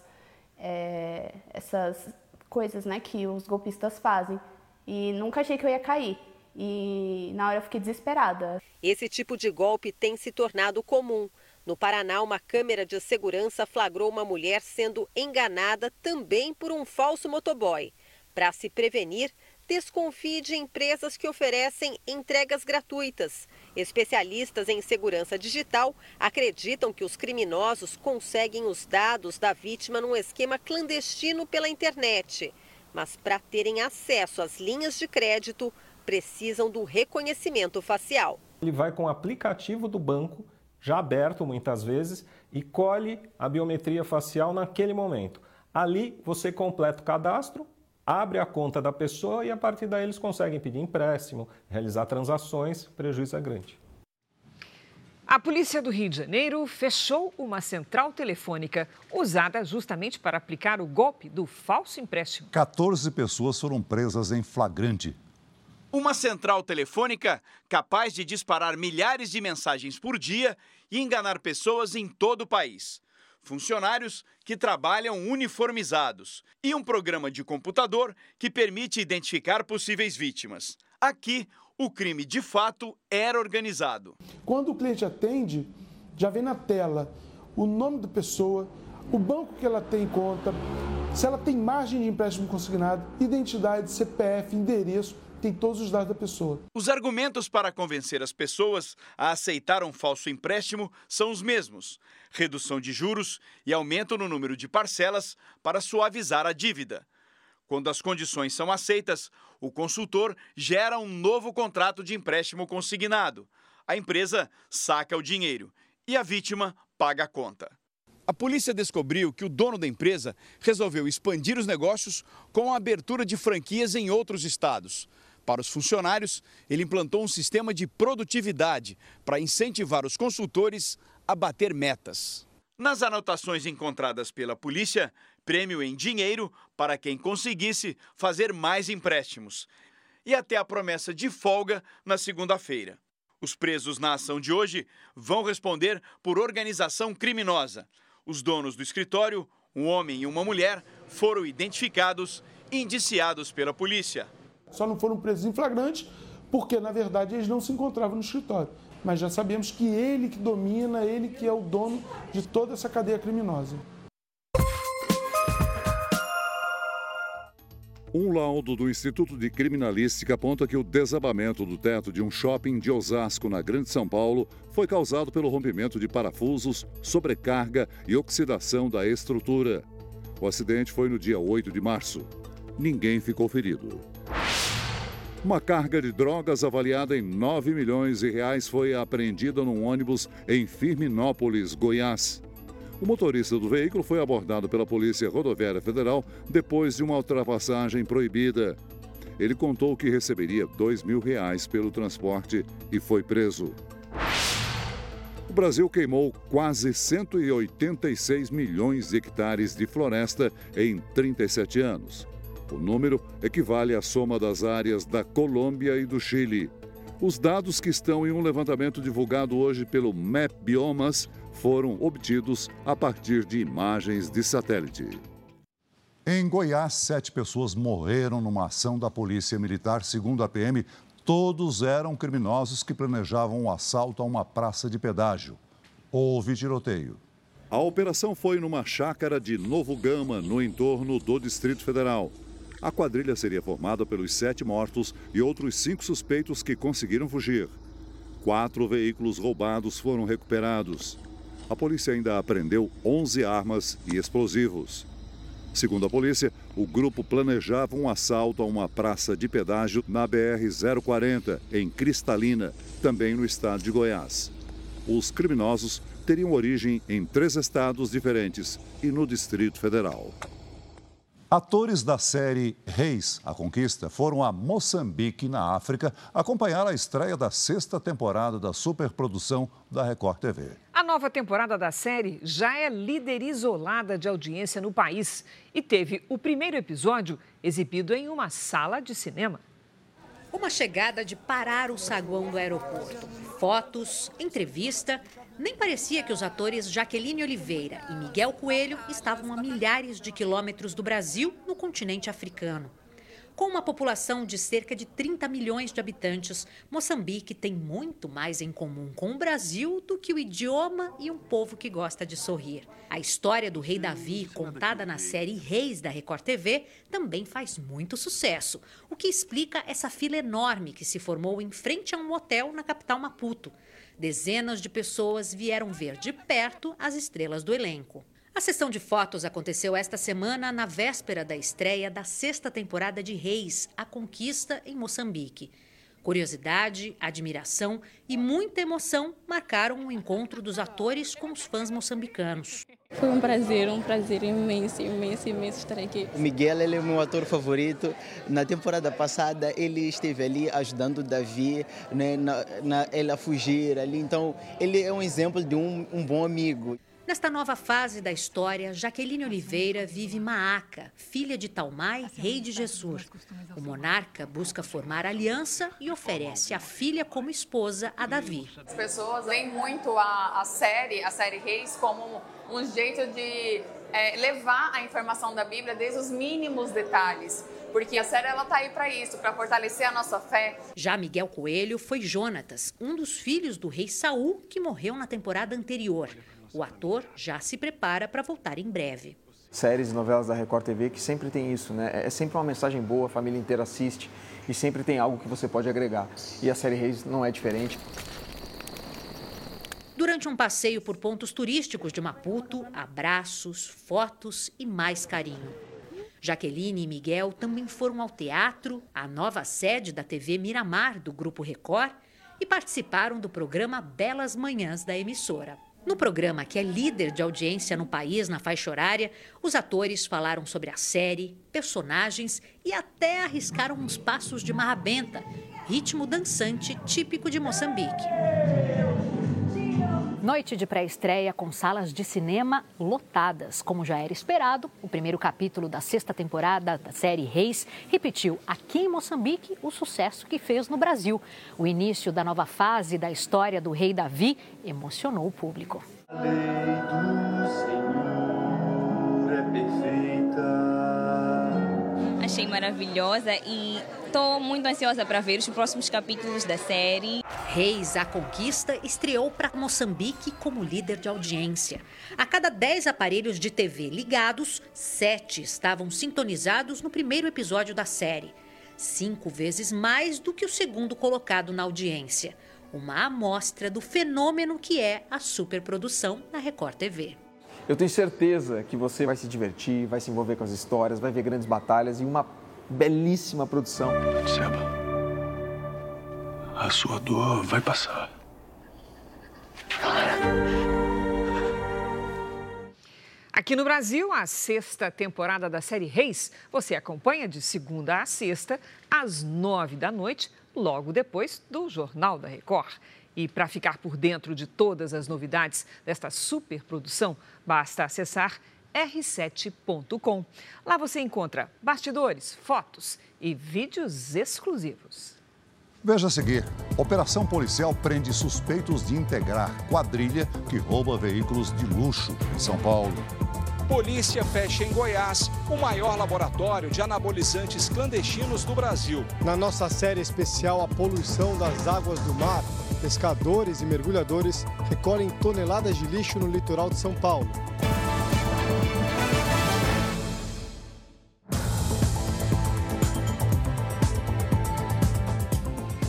Speaker 36: é, essas coisas né, que os golpistas fazem. E nunca achei que eu ia cair e na hora eu fiquei desesperada.
Speaker 34: Esse tipo de golpe tem se tornado comum. No Paraná, uma câmera de segurança flagrou uma mulher sendo enganada também por um falso motoboy. Para se prevenir, desconfie de empresas que oferecem entregas gratuitas. Especialistas em segurança digital acreditam que os criminosos conseguem os dados da vítima num esquema clandestino pela internet. Mas para terem acesso às linhas de crédito, precisam do reconhecimento facial.
Speaker 37: Ele vai com o aplicativo do banco, já aberto muitas vezes, e colhe a biometria facial naquele momento. Ali você completa o cadastro, abre a conta da pessoa e a partir daí eles conseguem pedir empréstimo, realizar transações, prejuízo é grande.
Speaker 3: A polícia do Rio de Janeiro fechou uma central telefônica usada justamente para aplicar o golpe do falso empréstimo.
Speaker 2: 14 pessoas foram presas em flagrante.
Speaker 38: Uma central telefônica capaz de disparar milhares de mensagens por dia e enganar pessoas em todo o país funcionários que trabalham uniformizados e um programa de computador que permite identificar possíveis vítimas. Aqui, o crime de fato era organizado.
Speaker 39: Quando o cliente atende, já vem na tela o nome da pessoa, o banco que ela tem em conta, se ela tem margem de empréstimo consignado, identidade, CPF, endereço, tem todos os dados da pessoa.
Speaker 38: Os argumentos para convencer as pessoas a aceitar um falso empréstimo são os mesmos: redução de juros e aumento no número de parcelas para suavizar a dívida. Quando as condições são aceitas, o consultor gera um novo contrato de empréstimo consignado. A empresa saca o dinheiro e a vítima paga a conta. A polícia descobriu que o dono da empresa resolveu expandir os negócios com a abertura de franquias em outros estados. Para os funcionários, ele implantou um sistema de produtividade para incentivar os consultores a bater metas. Nas anotações encontradas pela polícia, prêmio em dinheiro para quem conseguisse fazer mais empréstimos. E até a promessa de folga na segunda-feira. Os presos na ação de hoje vão responder por organização criminosa. Os donos do escritório, um homem e uma mulher, foram identificados e indiciados pela polícia.
Speaker 39: Só não foram presos em flagrante porque, na verdade, eles não se encontravam no escritório. Mas já sabemos que ele que domina, ele que é o dono de toda essa cadeia criminosa.
Speaker 2: Um laudo do Instituto de Criminalística aponta que o desabamento do teto de um shopping de Osasco, na Grande São Paulo, foi causado pelo rompimento de parafusos, sobrecarga e oxidação da estrutura. O acidente foi no dia 8 de março. Ninguém ficou ferido. Uma carga de drogas avaliada em 9 milhões de reais foi apreendida num ônibus em Firminópolis, Goiás. O motorista do veículo foi abordado pela Polícia Rodoviária Federal depois de uma ultrapassagem proibida. Ele contou que receberia 2 mil reais pelo transporte e foi preso. O Brasil queimou quase 186 milhões de hectares de floresta em 37 anos. O número equivale à soma das áreas da Colômbia e do Chile. Os dados que estão em um levantamento divulgado hoje pelo MAP Biomas foram obtidos a partir de imagens de satélite. Em Goiás, sete pessoas morreram numa ação da Polícia Militar. Segundo a PM, todos eram criminosos que planejavam um assalto a uma praça de pedágio. Houve tiroteio. A operação foi numa chácara de Novo Gama, no entorno do Distrito Federal. A quadrilha seria formada pelos sete mortos e outros cinco suspeitos que conseguiram fugir. Quatro veículos roubados foram recuperados. A polícia ainda apreendeu 11 armas e explosivos. Segundo a polícia, o grupo planejava um assalto a uma praça de pedágio na BR-040, em Cristalina, também no estado de Goiás. Os criminosos teriam origem em três estados diferentes e no Distrito Federal. Atores da série Reis, a Conquista, foram a Moçambique, na África, acompanhar a estreia da sexta temporada da superprodução da Record TV.
Speaker 3: A nova temporada da série já é líder isolada de audiência no país e teve o primeiro episódio exibido em uma sala de cinema.
Speaker 31: Uma chegada de parar o saguão do aeroporto. Fotos, entrevista nem parecia que os atores Jaqueline Oliveira e Miguel Coelho estavam a milhares de quilômetros do Brasil, no continente africano. Com uma população de cerca de 30 milhões de habitantes, Moçambique tem muito mais em comum com o Brasil do que o idioma e um povo que gosta de sorrir. A história do rei Davi, contada na série Reis da Record TV, também faz muito sucesso, o que explica essa fila enorme que se formou em frente a um hotel na capital Maputo. Dezenas de pessoas vieram ver de perto as estrelas do elenco. A sessão de fotos aconteceu esta semana na véspera da estreia da sexta temporada de Reis, A Conquista em Moçambique. Curiosidade, admiração e muita emoção marcaram o encontro dos atores com os fãs moçambicanos.
Speaker 36: Foi um prazer, um prazer imenso, imenso, imenso estar aqui.
Speaker 40: O Miguel ele é meu ator favorito. Na temporada passada ele esteve ali ajudando o Davi, né, na, na, ele a fugir ali. Então ele é um exemplo de um, um bom amigo.
Speaker 31: Nesta nova fase da história, Jaqueline Oliveira vive Maaca, filha de Talmai, rei de Gessur. O monarca busca formar aliança e oferece a filha como esposa a Davi.
Speaker 41: As pessoas veem muito a, a série, a série Reis, como um jeito de é, levar a informação da Bíblia desde os mínimos detalhes. Porque a série ela tá aí para isso, para fortalecer a nossa fé.
Speaker 31: Já Miguel Coelho foi Jonatas, um dos filhos do rei Saul que morreu na temporada anterior. O ator já se prepara para voltar em breve.
Speaker 29: Séries e novelas da Record TV que sempre tem isso, né? É sempre uma mensagem boa, a família inteira assiste e sempre tem algo que você pode agregar. E a série Reis não é diferente.
Speaker 31: Durante um passeio por pontos turísticos de Maputo, abraços, fotos e mais carinho. Jaqueline e Miguel também foram ao teatro, a nova sede da TV Miramar do Grupo Record, e participaram do programa Belas Manhãs da emissora. No programa, que é líder de audiência no país na faixa horária, os atores falaram sobre a série, personagens e até arriscaram uns passos de marrabenta, ritmo dançante típico de Moçambique. Noite de pré-estreia com salas de cinema lotadas. Como já era esperado, o primeiro capítulo da sexta temporada da série Reis repetiu aqui em Moçambique o sucesso que fez no Brasil. O início da nova fase da história do rei Davi emocionou o público. A lei do Senhor
Speaker 36: é perfeita. Achei maravilhosa e estou muito ansiosa para ver os próximos capítulos da série.
Speaker 31: Reis, a Conquista estreou para Moçambique como líder de audiência. A cada 10 aparelhos de TV ligados, sete estavam sintonizados no primeiro episódio da série. Cinco vezes mais do que o segundo colocado na audiência. Uma amostra do fenômeno que é a superprodução na Record TV.
Speaker 29: Eu tenho certeza que você vai se divertir, vai se envolver com as histórias, vai ver grandes batalhas e uma belíssima produção.
Speaker 42: Seba, a sua dor vai passar.
Speaker 3: Aqui no Brasil, a sexta temporada da série Reis você acompanha de segunda a sexta, às nove da noite, logo depois do Jornal da Record. E para ficar por dentro de todas as novidades desta superprodução, basta acessar r7.com. Lá você encontra bastidores, fotos e vídeos exclusivos.
Speaker 2: Veja a seguir: operação policial prende suspeitos de integrar quadrilha que rouba veículos de luxo em São Paulo.
Speaker 43: Polícia fecha em Goiás o maior laboratório de anabolizantes clandestinos do Brasil.
Speaker 44: Na nossa série especial A Poluição das Águas do Mar, pescadores e mergulhadores recolhem toneladas de lixo no litoral de São Paulo.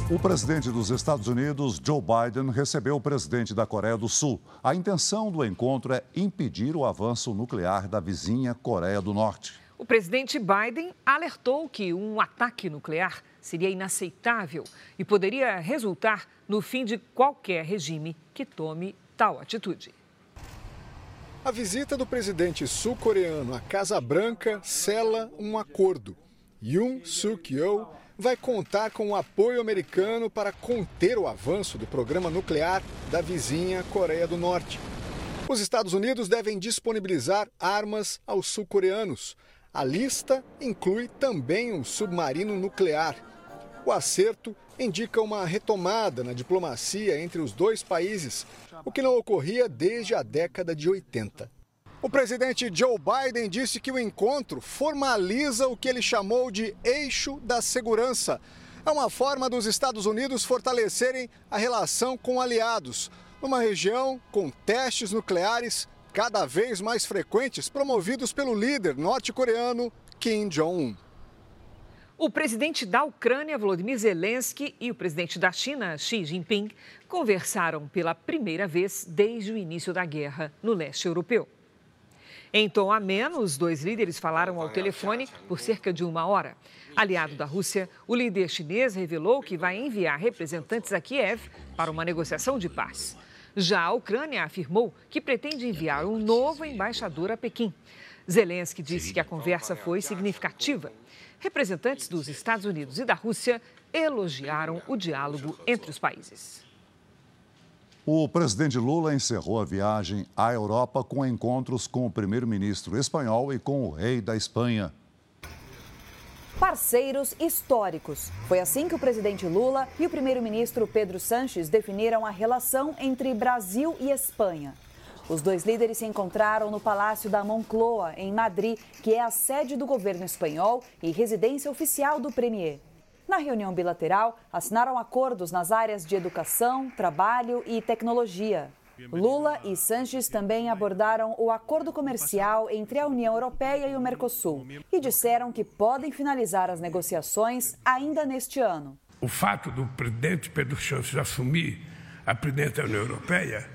Speaker 2: O presidente dos Estados Unidos, Joe Biden, recebeu o presidente da Coreia do Sul. A intenção do encontro é impedir o avanço nuclear da vizinha Coreia do Norte.
Speaker 3: O presidente Biden alertou que um ataque nuclear seria inaceitável e poderia resultar no fim de qualquer regime que tome tal atitude.
Speaker 45: A visita do presidente sul-coreano à Casa Branca sela um acordo. Yoon Suk-yeol vai contar com o apoio americano para conter o avanço do programa nuclear da vizinha Coreia do Norte. Os Estados Unidos devem disponibilizar armas aos sul-coreanos. A lista inclui também um submarino nuclear. O acerto indica uma retomada na diplomacia entre os dois países, o que não ocorria desde a década de 80.
Speaker 44: O presidente Joe Biden disse que o encontro formaliza o que ele chamou de eixo da segurança. É uma forma dos Estados Unidos fortalecerem a relação com aliados, numa região com testes nucleares cada vez mais frequentes promovidos pelo líder norte-coreano Kim Jong-un.
Speaker 3: O presidente da Ucrânia, Volodymyr Zelensky, e o presidente da China, Xi Jinping, conversaram pela primeira vez desde o início da guerra no leste europeu. Em tom ameno, os dois líderes falaram ao telefone por cerca de uma hora. Aliado da Rússia, o líder chinês revelou que vai enviar representantes a Kiev para uma negociação de paz. Já a Ucrânia afirmou que pretende enviar um novo embaixador a Pequim. Zelensky disse que a conversa foi significativa. Representantes dos Estados Unidos e da Rússia elogiaram o diálogo entre os países.
Speaker 2: O presidente Lula encerrou a viagem à Europa com encontros com o primeiro-ministro espanhol e com o rei da Espanha.
Speaker 33: Parceiros históricos. Foi assim que o presidente Lula e o primeiro-ministro Pedro Sanches definiram a relação entre Brasil e Espanha. Os dois líderes se encontraram no Palácio da Moncloa, em Madrid, que é a sede do governo espanhol e residência oficial do premier. Na reunião bilateral, assinaram acordos nas áreas de educação, trabalho e tecnologia. Lula e Sanches também abordaram o acordo comercial entre a União Europeia e o Mercosul e disseram que podem finalizar as negociações ainda neste ano.
Speaker 46: O fato do presidente Pedro Sanches assumir a presidência da União Europeia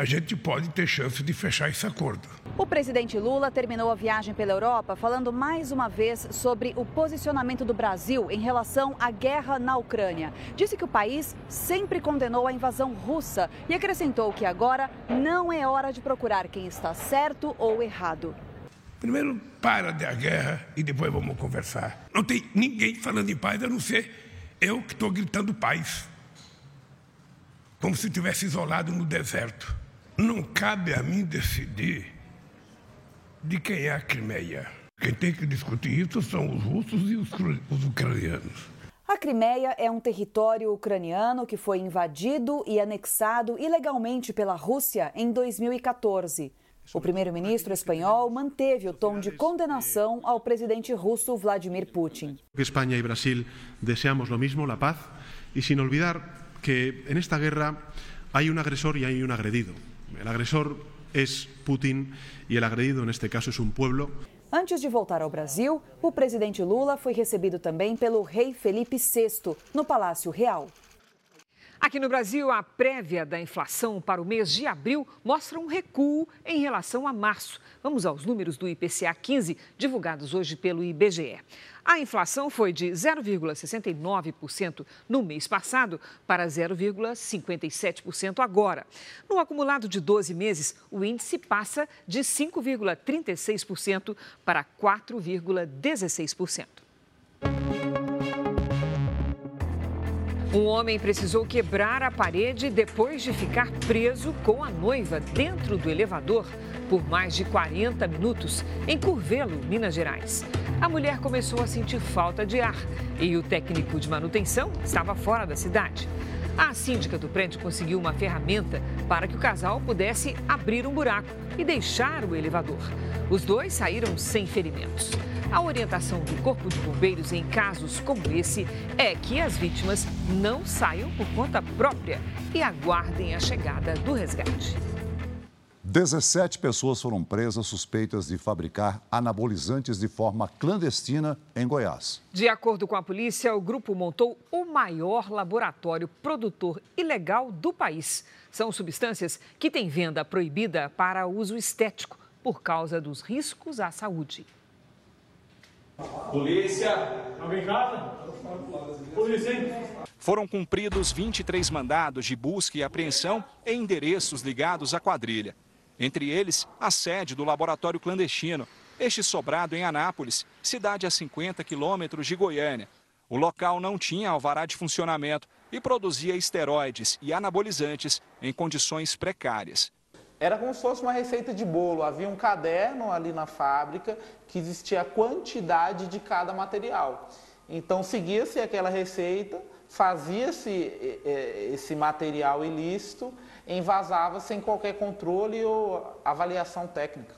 Speaker 46: a gente pode ter chance de fechar esse acordo.
Speaker 33: O presidente Lula terminou a viagem pela Europa falando mais uma vez sobre o posicionamento do Brasil em relação à guerra na Ucrânia. Disse que o país sempre condenou a invasão russa e acrescentou que agora não é hora de procurar quem está certo ou errado.
Speaker 46: Primeiro, para a guerra e depois vamos conversar. Não tem ninguém falando em paz a não ser eu que estou gritando paz. Como se estivesse isolado no deserto. Não cabe a mim decidir de quem é a Crimeia. Quem tem que discutir isso são os russos e os, os ucranianos.
Speaker 33: A Crimeia é um território ucraniano que foi invadido e anexado ilegalmente pela Rússia em 2014. O primeiro-ministro espanhol manteve o tom de condenação ao presidente russo Vladimir Putin.
Speaker 47: Espanha e Brasil desejamos o mesmo, a paz, e sem olvidar que nesta guerra há um agressor e há um agredido. El agresor es Putin e el agredido, neste caso, é um pueblo.
Speaker 33: Antes de voltar ao Brasil, o presidente Lula foi recebido também pelo rei Felipe VI no Palácio Real.
Speaker 3: Aqui no Brasil, a prévia da inflação para o mês de abril mostra um recuo em relação a março. Vamos aos números do IPCA 15, divulgados hoje pelo IBGE. A inflação foi de 0,69% no mês passado para 0,57% agora. No acumulado de 12 meses, o índice passa de 5,36% para 4,16%. Um homem precisou quebrar a parede depois de ficar preso com a noiva dentro do elevador por mais de 40 minutos em Curvelo, Minas Gerais. A mulher começou a sentir falta de ar e o técnico de manutenção estava fora da cidade. A síndica do prédio conseguiu uma ferramenta para que o casal pudesse abrir um buraco e deixar o elevador. Os dois saíram sem ferimentos. A orientação do Corpo de Bombeiros em casos como esse é que as vítimas não saiam por conta própria e aguardem a chegada do resgate.
Speaker 2: 17 pessoas foram presas suspeitas de fabricar anabolizantes de forma clandestina em Goiás.
Speaker 3: De acordo com a polícia, o grupo montou o maior laboratório produtor ilegal do país. São substâncias que têm venda proibida para uso estético por causa dos riscos à saúde.
Speaker 48: Polícia! Alguém em casa? Polícia, hein?
Speaker 49: Foram cumpridos 23 mandados de busca e apreensão em endereços ligados à quadrilha. Entre eles, a sede do laboratório clandestino, este sobrado em Anápolis, cidade a 50 quilômetros de Goiânia. O local não tinha alvará de funcionamento e produzia esteroides e anabolizantes em condições precárias.
Speaker 50: Era como se fosse uma receita de bolo. Havia um caderno ali na fábrica que existia a quantidade de cada material. Então seguia-se aquela receita, fazia-se esse material ilícito, envasava sem qualquer controle ou avaliação técnica.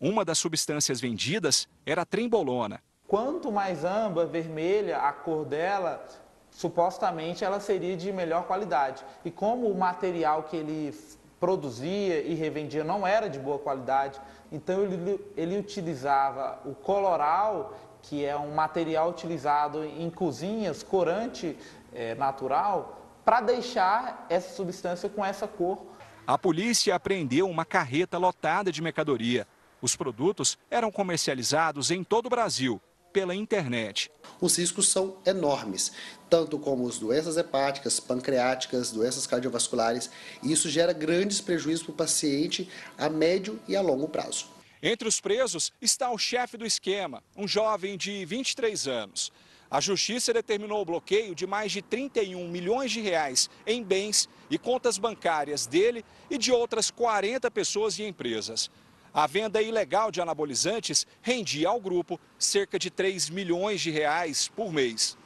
Speaker 51: Uma das substâncias vendidas era trembolona.
Speaker 50: Quanto mais âmbar, vermelha a cor dela, supostamente ela seria de melhor qualidade. E como o material que ele produzia e revendia não era de boa qualidade, então ele, ele utilizava o coloral, que é um material utilizado em cozinhas, corante é, natural, para deixar essa substância com essa cor.
Speaker 51: A polícia apreendeu uma carreta lotada de mercadoria. Os produtos eram comercializados em todo o Brasil pela internet.
Speaker 15: Os riscos são enormes, tanto como as doenças hepáticas, pancreáticas, doenças cardiovasculares, e isso gera grandes prejuízos para o paciente a médio e a longo prazo.
Speaker 51: Entre os presos está o chefe do esquema, um jovem de 23 anos. A justiça determinou o bloqueio de mais de 31 milhões de reais em bens e contas bancárias dele e de outras 40 pessoas e empresas. A venda ilegal de anabolizantes rendia ao grupo cerca de 3 milhões de reais por mês.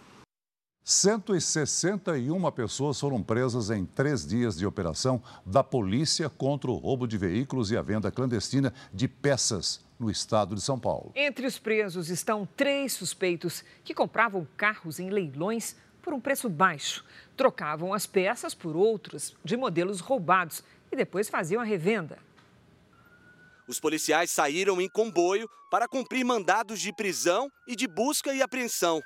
Speaker 2: 161 pessoas foram presas em três dias de operação da polícia contra o roubo de veículos e a venda clandestina de peças no estado de São Paulo.
Speaker 3: Entre os presos estão três suspeitos que compravam carros em leilões por um preço baixo, trocavam as peças por outros de modelos roubados e depois faziam a revenda.
Speaker 43: Os policiais saíram em comboio para cumprir mandados de prisão e de busca e apreensão.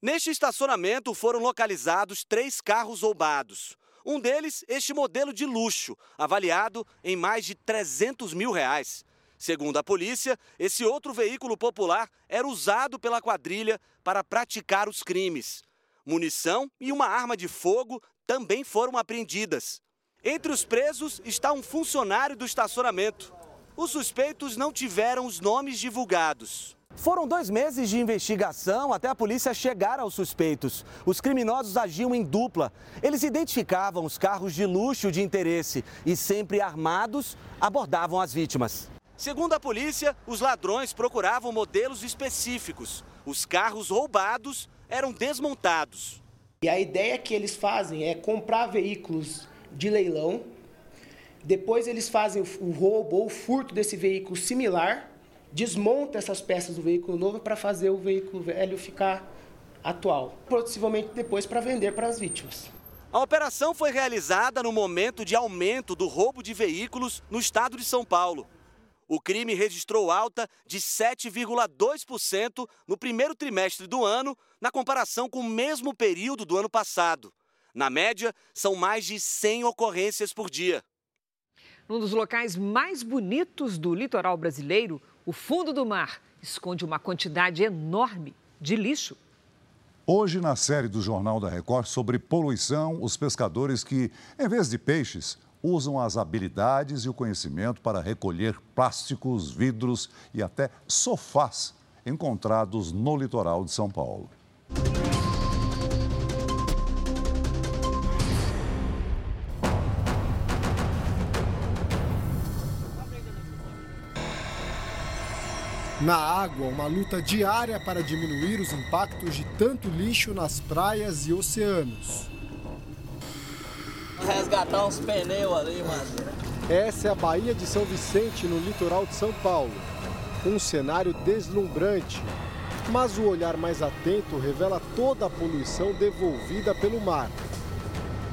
Speaker 43: Neste estacionamento foram localizados três carros roubados. Um deles, este modelo de luxo, avaliado em mais de 300 mil reais. Segundo a polícia, esse outro veículo popular era usado pela quadrilha para praticar os crimes. Munição e uma arma de fogo também foram apreendidas. Entre os presos está um funcionário do estacionamento. Os suspeitos não tiveram os nomes divulgados.
Speaker 52: Foram dois meses de investigação até a polícia chegar aos suspeitos. Os criminosos agiam em dupla. Eles identificavam os carros de luxo de interesse e, sempre armados, abordavam as vítimas.
Speaker 43: Segundo a polícia, os ladrões procuravam modelos específicos. Os carros roubados eram desmontados.
Speaker 46: E a ideia que eles fazem é comprar veículos de leilão, depois eles fazem o roubo ou o furto desse veículo similar desmonta essas peças do veículo novo para fazer o veículo velho ficar atual, possivelmente depois para vender para as vítimas.
Speaker 43: A operação foi realizada no momento de aumento do roubo de veículos no estado de São Paulo. O crime registrou alta de 7,2% no primeiro trimestre do ano, na comparação com o mesmo período do ano passado. Na média, são mais de 100 ocorrências por dia.
Speaker 3: Num dos locais mais bonitos do litoral brasileiro, o fundo do mar esconde uma quantidade enorme de lixo.
Speaker 2: Hoje, na série do Jornal da Record sobre poluição, os pescadores que, em vez de peixes, usam as habilidades e o conhecimento para recolher plásticos, vidros e até sofás encontrados no litoral de São Paulo.
Speaker 44: Na água, uma luta diária para diminuir os impactos de tanto lixo nas praias e oceanos.
Speaker 53: Resgatar uns pneus ali, mano.
Speaker 44: Essa é a Baía de São Vicente, no litoral de São Paulo. Um cenário deslumbrante, mas o olhar mais atento revela toda a poluição devolvida pelo mar.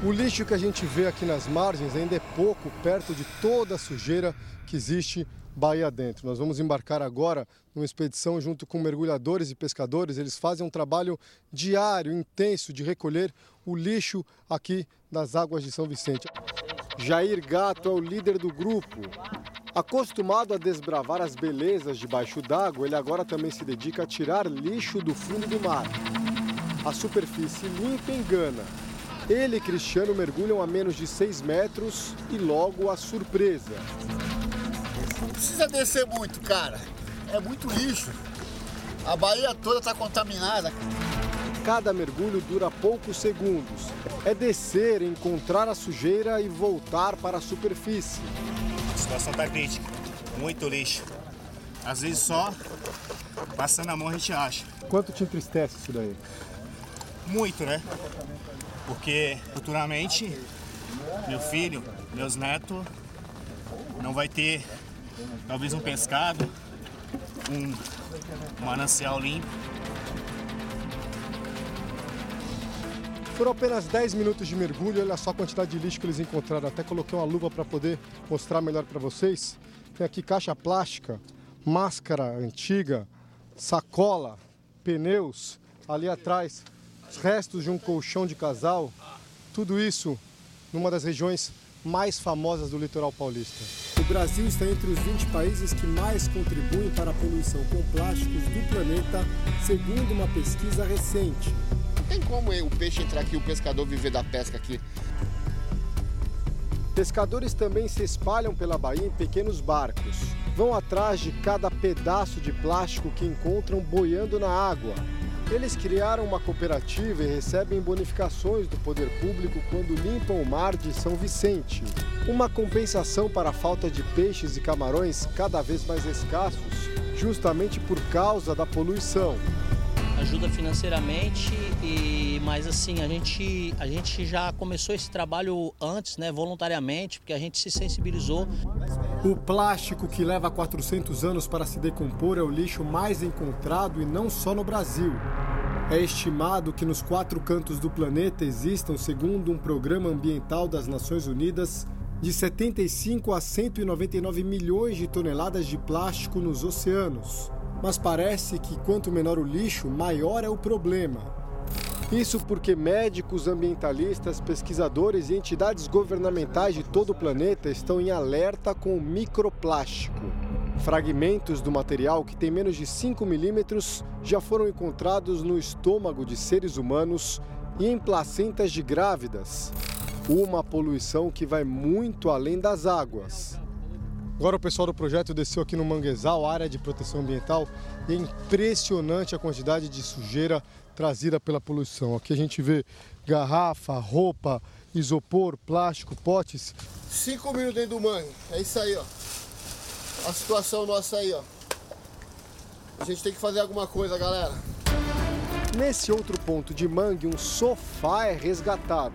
Speaker 44: O lixo que a gente vê aqui nas margens ainda é pouco perto de toda a sujeira que existe Bahia dentro. Nós vamos embarcar agora numa expedição junto com mergulhadores e pescadores. Eles fazem um trabalho diário, intenso, de recolher o lixo aqui das águas de São Vicente. Jair Gato é o líder do grupo. Acostumado a desbravar as belezas debaixo d'água, ele agora também se dedica a tirar lixo do fundo do mar. A superfície limpa engana. Ele e Cristiano mergulham a menos de 6 metros e logo a surpresa.
Speaker 29: Não precisa descer muito, cara. É muito lixo. A Bahia toda está contaminada.
Speaker 44: Cada mergulho dura poucos segundos. É descer, encontrar a sujeira e voltar para a superfície.
Speaker 17: A situação está crítica. Muito lixo. Às vezes só passando a mão a gente acha.
Speaker 44: Quanto te entristece isso daí?
Speaker 17: Muito, né? Porque futuramente meu filho, meus netos não
Speaker 54: vai ter talvez um pescado, um manancial limpo.
Speaker 44: Foram apenas 10 minutos de mergulho, olha só a quantidade de lixo que eles encontraram. Até coloquei uma luva para poder mostrar melhor para vocês. Tem aqui caixa plástica, máscara antiga, sacola, pneus, ali atrás, os restos de um colchão de casal. Tudo isso numa das regiões mais famosas do litoral paulista. O Brasil está entre os 20 países que mais contribuem para a poluição com plásticos do planeta, segundo uma pesquisa recente.
Speaker 55: Não tem como o peixe entrar aqui, o pescador viver da pesca aqui.
Speaker 44: Pescadores também se espalham pela baía em pequenos barcos. Vão atrás de cada pedaço de plástico que encontram boiando na água. Eles criaram uma cooperativa e recebem bonificações do poder público quando limpam o mar de São Vicente. Uma compensação para a falta de peixes e camarões cada vez mais escassos, justamente por causa da poluição
Speaker 13: ajuda financeiramente e mas assim a gente a gente já começou esse trabalho antes né voluntariamente porque a gente se sensibilizou.
Speaker 44: O plástico que leva 400 anos para se decompor é o lixo mais encontrado e não só no Brasil. É estimado que nos quatro cantos do planeta existam segundo um programa ambiental das Nações Unidas de 75 a 199 milhões de toneladas de plástico nos oceanos. Mas parece que quanto menor o lixo, maior é o problema. Isso porque médicos, ambientalistas, pesquisadores e entidades governamentais de todo o planeta estão em alerta com o microplástico. Fragmentos do material que tem menos de 5 milímetros já foram encontrados no estômago de seres humanos e em placentas de grávidas. Uma poluição que vai muito além das águas. Agora o pessoal do projeto desceu aqui no Manguezal, área de proteção ambiental, e é impressionante a quantidade de sujeira trazida pela poluição. Aqui a gente vê garrafa, roupa, isopor, plástico, potes.
Speaker 55: Cinco minutos dentro do mangue, é isso aí, ó. A situação nossa aí, ó. A gente tem que fazer alguma coisa, galera.
Speaker 44: Nesse outro ponto de mangue, um sofá é resgatado.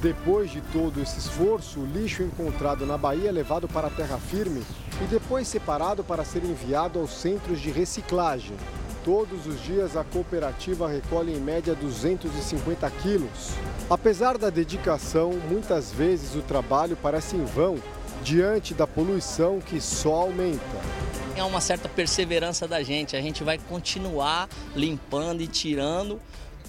Speaker 44: Depois de todo esse esforço, o lixo encontrado na Bahia é levado para a terra firme e depois separado para ser enviado aos centros de reciclagem. Todos os dias a cooperativa recolhe em média 250 quilos. Apesar da dedicação, muitas vezes o trabalho parece em vão diante da poluição que só aumenta.
Speaker 13: É uma certa perseverança da gente, a gente vai continuar limpando e tirando,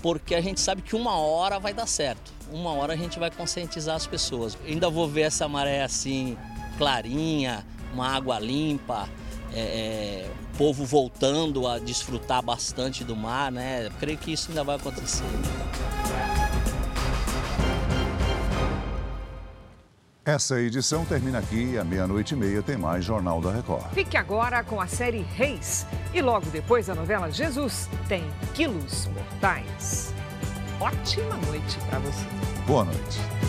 Speaker 13: porque a gente sabe que uma hora vai dar certo uma hora a gente vai conscientizar as pessoas. Eu ainda vou ver essa maré assim, clarinha, uma água limpa, é, é, o povo voltando a desfrutar bastante do mar, né? Eu creio que isso ainda vai acontecer.
Speaker 2: Essa edição termina aqui e à meia-noite e meia tem mais Jornal da Record.
Speaker 3: Fique agora com a série Reis. E logo depois da novela Jesus tem Quilos Mortais ótima noite para você.
Speaker 2: Boa noite.